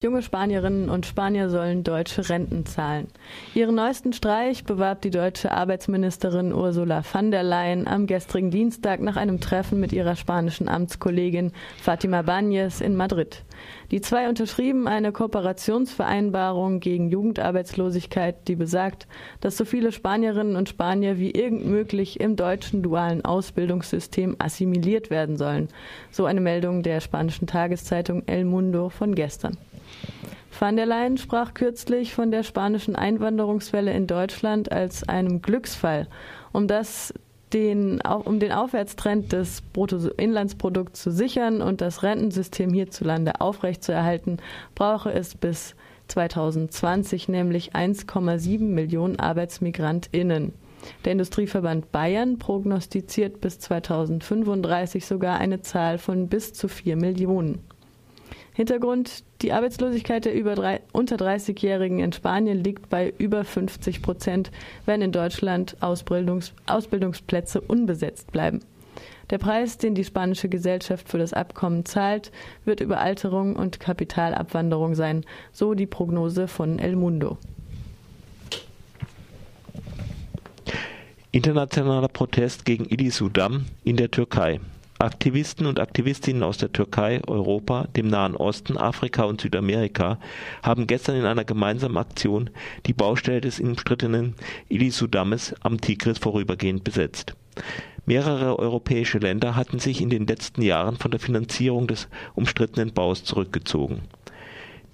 Junge Spanierinnen und Spanier sollen deutsche Renten zahlen. Ihren neuesten Streich bewarb die deutsche Arbeitsministerin Ursula von der Leyen am gestrigen Dienstag nach einem Treffen mit ihrer spanischen Amtskollegin Fatima Báñez in Madrid. Die zwei unterschrieben eine Kooperationsvereinbarung gegen Jugendarbeitslosigkeit, die besagt, dass so viele Spanierinnen und Spanier wie irgend möglich im deutschen dualen Ausbildungssystem assimiliert werden sollen. So eine Meldung der spanischen Tageszeitung El Mundo von gestern. Van der Leyen sprach kürzlich von der spanischen Einwanderungswelle in Deutschland als einem Glücksfall, um das den, um den Aufwärtstrend des Bruttoinlandsprodukts zu sichern und das Rentensystem hierzulande aufrechtzuerhalten, brauche es bis 2020 nämlich 1,7 Millionen ArbeitsmigrantInnen. Der Industrieverband Bayern prognostiziert bis 2035 sogar eine Zahl von bis zu 4 Millionen. Hintergrund, die Arbeitslosigkeit der über drei, unter 30-Jährigen in Spanien liegt bei über 50 Prozent, wenn in Deutschland Ausbildungs, Ausbildungsplätze unbesetzt bleiben. Der Preis, den die spanische Gesellschaft für das Abkommen zahlt, wird Überalterung und Kapitalabwanderung sein, so die Prognose von El Mundo. Internationaler Protest gegen Ilisudam in der Türkei. Aktivisten und Aktivistinnen aus der Türkei, Europa, dem Nahen Osten, Afrika und Südamerika haben gestern in einer gemeinsamen Aktion die Baustelle des umstrittenen Ilisudames am Tigris vorübergehend besetzt. Mehrere europäische Länder hatten sich in den letzten Jahren von der Finanzierung des umstrittenen Baus zurückgezogen.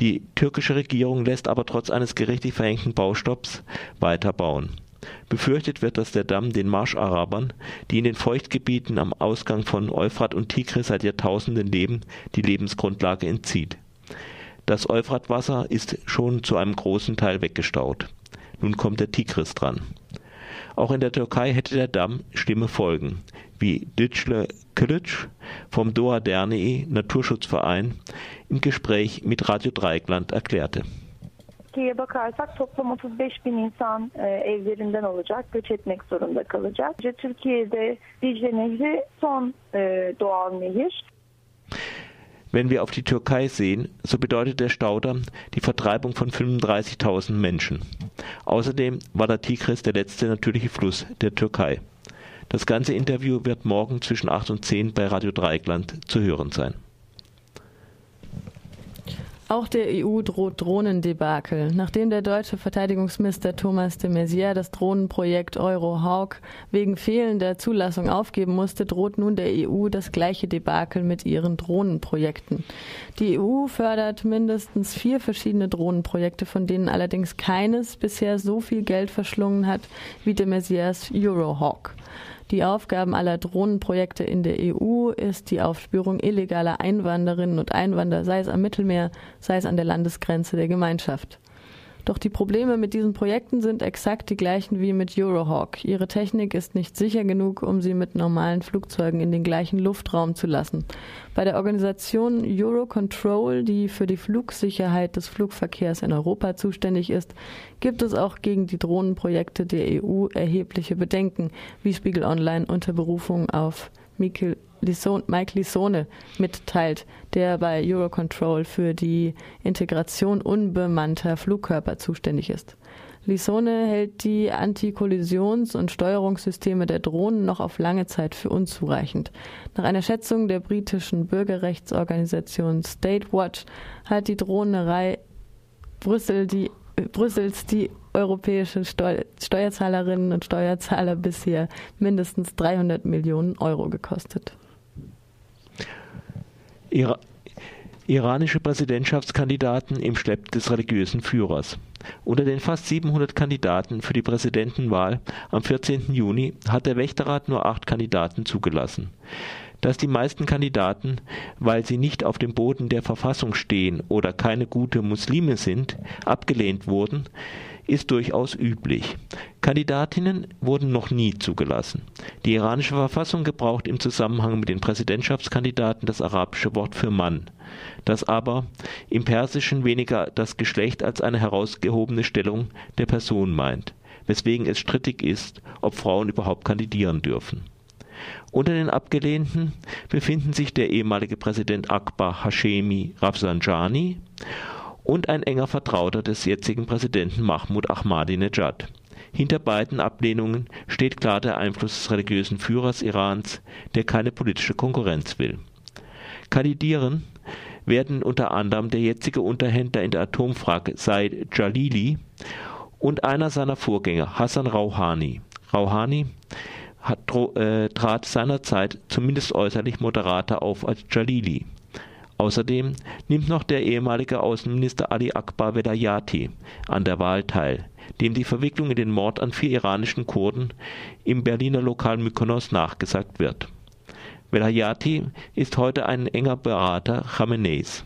Die türkische Regierung lässt aber trotz eines gerichtlich verhängten Baustopps weiter bauen Befürchtet wird, dass der Damm den Marscharabern, die in den Feuchtgebieten am Ausgang von Euphrat und Tigris seit Jahrtausenden leben, die Lebensgrundlage entzieht. Das Euphratwasser ist schon zu einem großen Teil weggestaut. Nun kommt der Tigris dran. Auch in der Türkei hätte der Damm schlimme Folgen, wie Dicle Kılıç vom Doğa Derneği Naturschutzverein im Gespräch mit Radio Dreieckland erklärte. Türkiye'ye bakarsak toplam 35 bin insan e, evlerinden olacak, göç etmek zorunda kalacak. Türkiye'de Dicle Nehri son e, doğal nehir. Wenn wir auf die Türkei sehen, so bedeutet der Staudamm die Vertreibung von 35.000 Menschen. Außerdem war der Tigris der letzte natürliche Fluss der Türkei. Das ganze Interview wird morgen zwischen 8 und 10 bei Radio Dreieckland zu hören sein. Auch der EU droht Drohnendebakel. Nachdem der deutsche Verteidigungsminister Thomas de Maizière das Drohnenprojekt Eurohawk wegen fehlender Zulassung aufgeben musste, droht nun der EU das gleiche Debakel mit ihren Drohnenprojekten. Die EU fördert mindestens vier verschiedene Drohnenprojekte, von denen allerdings keines bisher so viel Geld verschlungen hat wie de Maizières Eurohawk. Die Aufgaben aller Drohnenprojekte in der EU ist die Aufspürung illegaler Einwanderinnen und Einwanderer, sei es am Mittelmeer, sei es an der Landesgrenze der Gemeinschaft. Doch die Probleme mit diesen Projekten sind exakt die gleichen wie mit Eurohawk. Ihre Technik ist nicht sicher genug, um sie mit normalen Flugzeugen in den gleichen Luftraum zu lassen. Bei der Organisation Eurocontrol, die für die Flugsicherheit des Flugverkehrs in Europa zuständig ist, gibt es auch gegen die Drohnenprojekte der EU erhebliche Bedenken, wie Spiegel Online unter Berufung auf Mike Lisone mitteilt, der bei Eurocontrol für die Integration unbemannter Flugkörper zuständig ist. Lisone hält die Antikollisions- und Steuerungssysteme der Drohnen noch auf lange Zeit für unzureichend. Nach einer Schätzung der britischen Bürgerrechtsorganisation State Watch hat die Drohnerei Brüssel die, Brüssels die europäische Steu Steuerzahlerinnen und Steuerzahler bisher mindestens 300 Millionen Euro gekostet. Ira iranische Präsidentschaftskandidaten im Schlepp des religiösen Führers. Unter den fast 700 Kandidaten für die Präsidentenwahl am 14. Juni hat der Wächterrat nur acht Kandidaten zugelassen. Dass die meisten Kandidaten, weil sie nicht auf dem Boden der Verfassung stehen oder keine gute Muslime sind, abgelehnt wurden, ist durchaus üblich. Kandidatinnen wurden noch nie zugelassen. Die iranische Verfassung gebraucht im Zusammenhang mit den Präsidentschaftskandidaten das arabische Wort für Mann, das aber im Persischen weniger das Geschlecht als eine herausgehobene Stellung der Person meint, weswegen es strittig ist, ob Frauen überhaupt kandidieren dürfen. Unter den Abgelehnten befinden sich der ehemalige Präsident Akbar Hashemi Rafsanjani und ein enger Vertrauter des jetzigen Präsidenten Mahmoud Ahmadinejad. Hinter beiden Ablehnungen steht klar der Einfluss des religiösen Führers Irans, der keine politische Konkurrenz will. Kandidieren werden unter anderem der jetzige Unterhändler in der Atomfrage Said Jalili und einer seiner Vorgänger Hassan Rouhani. Rouhani hat, äh, trat seinerzeit zumindest äußerlich moderater auf als Jalili. Außerdem nimmt noch der ehemalige Außenminister Ali Akbar Velayati an der Wahl teil, dem die Verwicklung in den Mord an vier iranischen Kurden im Berliner Lokal Mykonos nachgesagt wird. Velayati ist heute ein enger Berater Khameneis.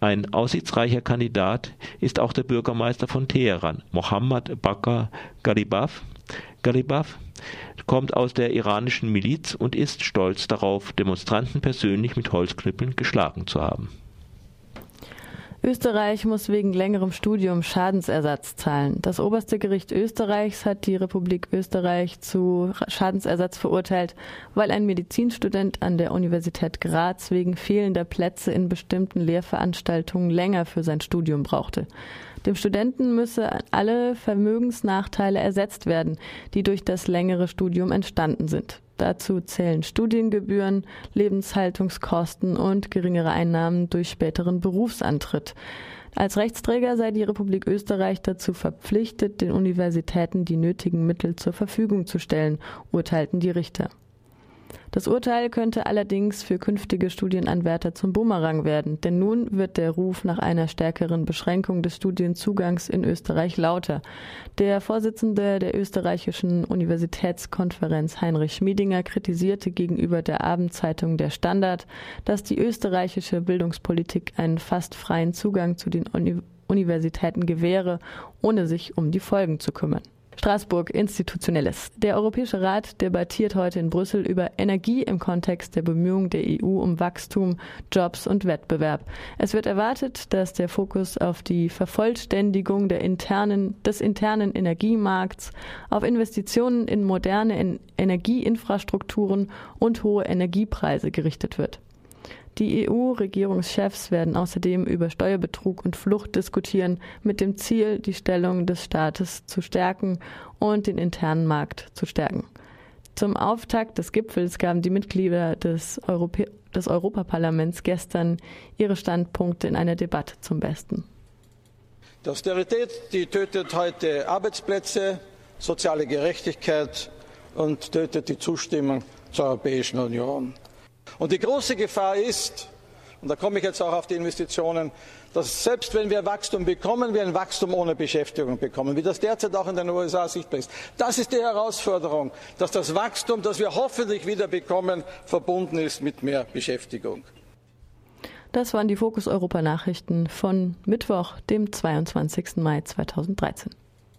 Ein aussichtsreicher Kandidat ist auch der Bürgermeister von Teheran, Mohammad Bakr Ghalibaf. Ghalibaf kommt aus der iranischen Miliz und ist stolz darauf, Demonstranten persönlich mit Holzknüppeln geschlagen zu haben. Österreich muss wegen längerem Studium Schadensersatz zahlen. Das oberste Gericht Österreichs hat die Republik Österreich zu Schadensersatz verurteilt, weil ein Medizinstudent an der Universität Graz wegen fehlender Plätze in bestimmten Lehrveranstaltungen länger für sein Studium brauchte. Dem Studenten müsse alle Vermögensnachteile ersetzt werden, die durch das längere Studium entstanden sind. Dazu zählen Studiengebühren, Lebenshaltungskosten und geringere Einnahmen durch späteren Berufsantritt. Als Rechtsträger sei die Republik Österreich dazu verpflichtet, den Universitäten die nötigen Mittel zur Verfügung zu stellen, urteilten die Richter. Das Urteil könnte allerdings für künftige Studienanwärter zum Bumerang werden, denn nun wird der Ruf nach einer stärkeren Beschränkung des Studienzugangs in Österreich lauter. Der Vorsitzende der österreichischen Universitätskonferenz Heinrich Schmiedinger kritisierte gegenüber der Abendzeitung Der Standard, dass die österreichische Bildungspolitik einen fast freien Zugang zu den Universitäten gewähre, ohne sich um die Folgen zu kümmern. Straßburg Institutionelles. Der Europäische Rat debattiert heute in Brüssel über Energie im Kontext der Bemühungen der EU um Wachstum, Jobs und Wettbewerb. Es wird erwartet, dass der Fokus auf die Vervollständigung der internen, des internen Energiemarkts, auf Investitionen in moderne Energieinfrastrukturen und hohe Energiepreise gerichtet wird. Die EU-Regierungschefs werden außerdem über Steuerbetrug und Flucht diskutieren, mit dem Ziel, die Stellung des Staates zu stärken und den internen Markt zu stärken. Zum Auftakt des Gipfels gaben die Mitglieder des, Europä des Europaparlaments gestern ihre Standpunkte in einer Debatte zum Besten. Die Austerität, die tötet heute Arbeitsplätze, soziale Gerechtigkeit und tötet die Zustimmung zur Europäischen Union. Und die große Gefahr ist, und da komme ich jetzt auch auf die Investitionen, dass selbst wenn wir Wachstum bekommen, wir ein Wachstum ohne Beschäftigung bekommen, wie das derzeit auch in den USA sichtbar ist. Das ist die Herausforderung, dass das Wachstum, das wir hoffentlich wieder bekommen, verbunden ist mit mehr Beschäftigung. Das waren die Fokus Europa Nachrichten von Mittwoch, dem 22. Mai 2013.